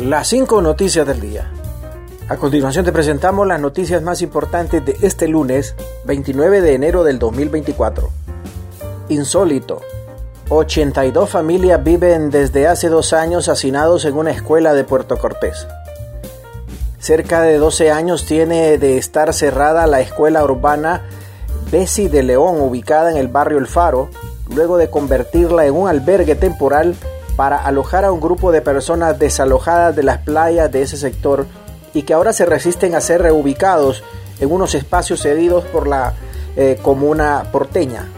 Las cinco noticias del día. A continuación te presentamos las noticias más importantes de este lunes 29 de enero del 2024. Insólito. 82 familias viven desde hace dos años hacinados en una escuela de Puerto Cortés. Cerca de 12 años tiene de estar cerrada la escuela urbana Bessi de León, ubicada en el barrio El Faro, luego de convertirla en un albergue temporal para alojar a un grupo de personas desalojadas de las playas de ese sector y que ahora se resisten a ser reubicados en unos espacios cedidos por la eh, comuna porteña.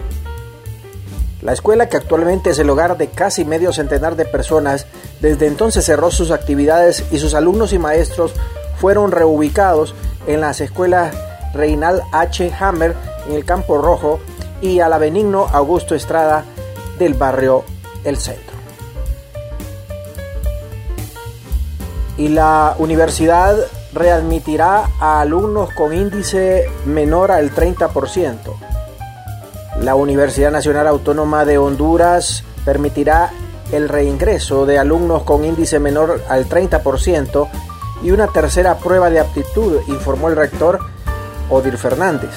La escuela, que actualmente es el hogar de casi medio centenar de personas, desde entonces cerró sus actividades y sus alumnos y maestros fueron reubicados en las escuelas Reinal H. Hammer en el Campo Rojo y a la Benigno Augusto Estrada del barrio El Centro. Y la universidad readmitirá a alumnos con índice menor al 30%. La Universidad Nacional Autónoma de Honduras permitirá el reingreso de alumnos con índice menor al 30% y una tercera prueba de aptitud, informó el rector Odir Fernández.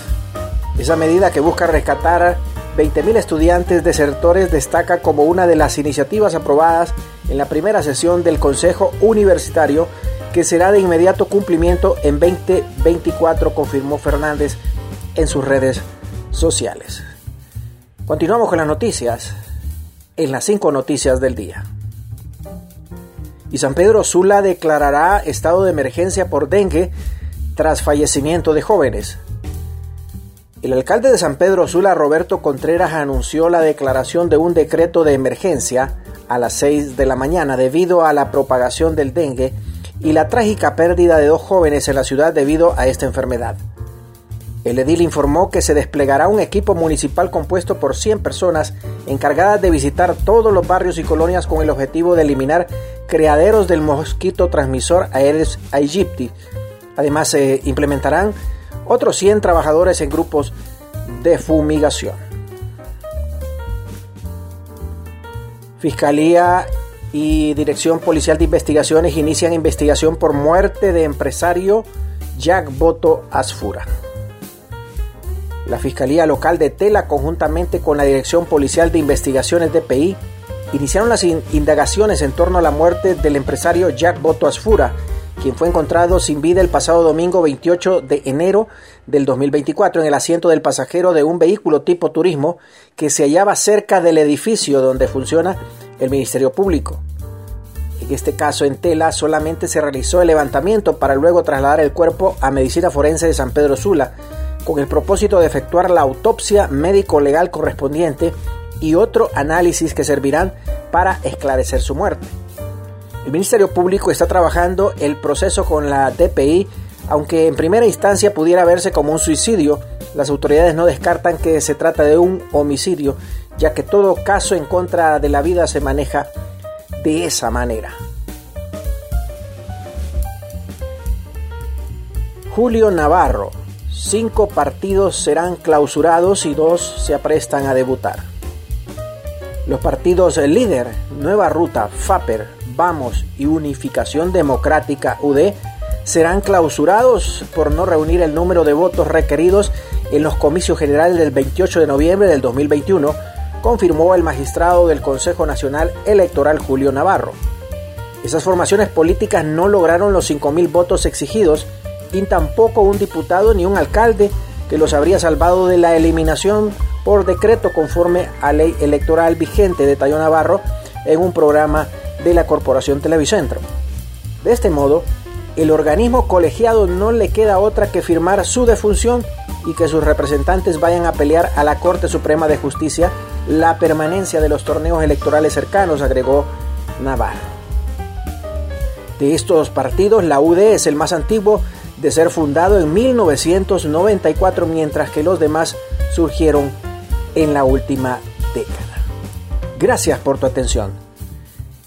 Esa medida que busca rescatar 20.000 estudiantes desertores destaca como una de las iniciativas aprobadas en la primera sesión del Consejo Universitario que será de inmediato cumplimiento en 2024, confirmó Fernández en sus redes sociales. Continuamos con las noticias en las cinco noticias del día. Y San Pedro Sula declarará estado de emergencia por dengue tras fallecimiento de jóvenes. El alcalde de San Pedro Sula, Roberto Contreras, anunció la declaración de un decreto de emergencia a las 6 de la mañana debido a la propagación del dengue y la trágica pérdida de dos jóvenes en la ciudad debido a esta enfermedad. El edil informó que se desplegará un equipo municipal compuesto por 100 personas encargadas de visitar todos los barrios y colonias con el objetivo de eliminar criaderos del mosquito transmisor Aedes aegypti. Además, se implementarán otros 100 trabajadores en grupos de fumigación. Fiscalía y Dirección Policial de Investigaciones inician investigación por muerte de empresario Jack Boto Asfura. La Fiscalía Local de Tela, conjuntamente con la Dirección Policial de Investigaciones DPI, iniciaron las indagaciones en torno a la muerte del empresario Jack Boto Asfura, quien fue encontrado sin vida el pasado domingo 28 de enero del 2024 en el asiento del pasajero de un vehículo tipo turismo que se hallaba cerca del edificio donde funciona el Ministerio Público. En este caso en Tela solamente se realizó el levantamiento para luego trasladar el cuerpo a Medicina Forense de San Pedro Sula con el propósito de efectuar la autopsia médico-legal correspondiente y otro análisis que servirán para esclarecer su muerte. El Ministerio Público está trabajando el proceso con la DPI, aunque en primera instancia pudiera verse como un suicidio, las autoridades no descartan que se trata de un homicidio, ya que todo caso en contra de la vida se maneja de esa manera. Julio Navarro. Cinco partidos serán clausurados y dos se aprestan a debutar. Los partidos líder, Nueva Ruta, FAPER, Vamos y Unificación Democrática UD serán clausurados por no reunir el número de votos requeridos en los comicios generales del 28 de noviembre del 2021, confirmó el magistrado del Consejo Nacional Electoral Julio Navarro. Esas formaciones políticas no lograron los 5.000 votos exigidos y tampoco un diputado ni un alcalde que los habría salvado de la eliminación por decreto conforme a ley electoral vigente, detalló Navarro en un programa de la Corporación Televicentro. De este modo, el organismo colegiado no le queda otra que firmar su defunción y que sus representantes vayan a pelear a la Corte Suprema de Justicia la permanencia de los torneos electorales cercanos, agregó Navarro. De estos partidos, la UD es el más antiguo de ser fundado en 1994, mientras que los demás surgieron en la última década. Gracias por tu atención.